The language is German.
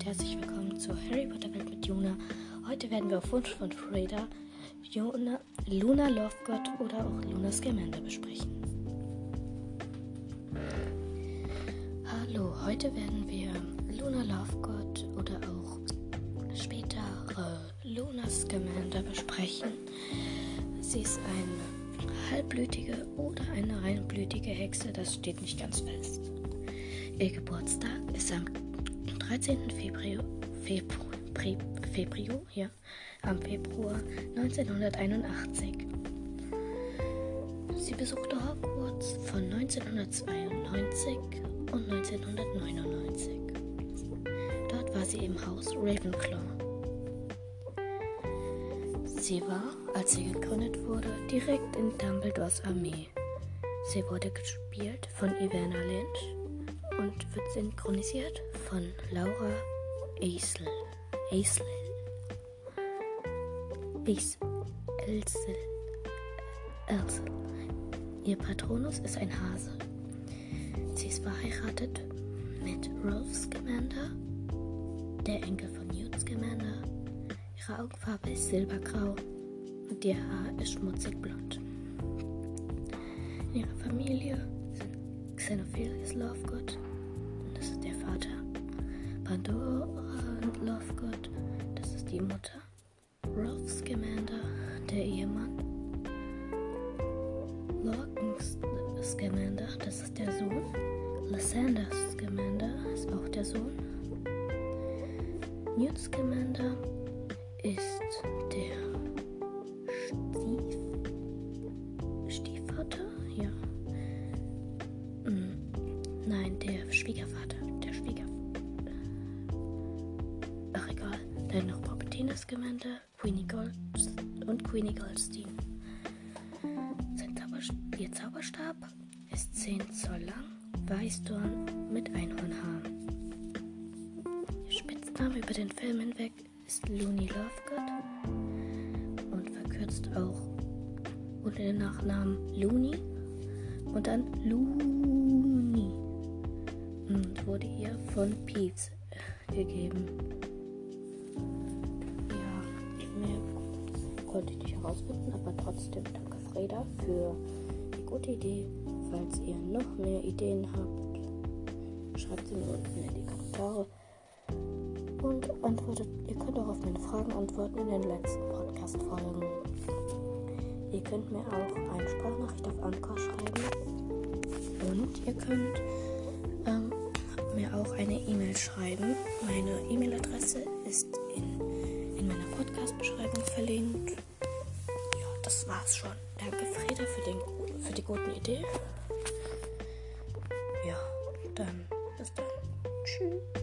und herzlich willkommen zur Harry Potter Welt mit Juna. Heute werden wir auf Wunsch von Freda Juna, Luna Lovegood oder auch Luna Scamander besprechen. Hallo, heute werden wir Luna Lovegood oder auch später äh, Luna Scamander besprechen. Sie ist eine halbblütige oder eine reinblütige Hexe, das steht nicht ganz fest. Ihr Geburtstag ist am 13. Februar, Februar Februar, ja, am Februar 1981. Sie besuchte Hogwarts von 1992 und 1999. Dort war sie im Haus Ravenclaw. Sie war, als sie gegründet wurde, direkt in Dumbledores Armee. Sie wurde gespielt von Ivana Lynch und wird synchronisiert von Laura Eisel. Eisel. Elsel. Elsel. Ihr Patronus ist ein Hase. Sie ist verheiratet mit Rolf Scamander, der Enkel von Newt Scamander. Ihre Augenfarbe ist silbergrau und ihr Haar ist schmutzig blond. In ihrer Familie sind Xenophilius Lovegood, Pandora Lovegood, das ist die Mutter. Rolf Scamander, der Ehemann. Lorcan Scamander, das ist der Sohn. Lysander Scamander ist auch der Sohn. Newt Scamander ist der Stief Stiefvater, ja. Hm. Nein, der Schwiegervater. Scamander, Queenie Gold und Queenie Goldstein. Sein Zauberstab, ihr Zauberstab ist 10 Zoll lang, Weißdorn mit Einhornhaaren. Ihr Spitzname über den Film hinweg ist Looney Lovegood und verkürzt auch unter den Nachnamen Looney und dann Looney und wurde ihr von Peeves gegeben. Konnte ich nicht herausfinden, aber trotzdem danke Freda für die gute Idee. Falls ihr noch mehr Ideen habt, schreibt sie mir unten in die Kommentare. Und antwortet, ihr könnt auch auf meine Fragen antworten in den letzten Podcast-Folgen. Ihr könnt mir auch eine Sprachnachricht auf Anchor schreiben. Und ihr könnt ähm, mir auch eine E-Mail schreiben. Meine E-Mail-Adresse ist in in meiner Podcast-Beschreibung verlinkt. Ja, das war's schon. Danke, Freda, für, den, für die guten Ideen. Ja, dann bis dann. Tschüss.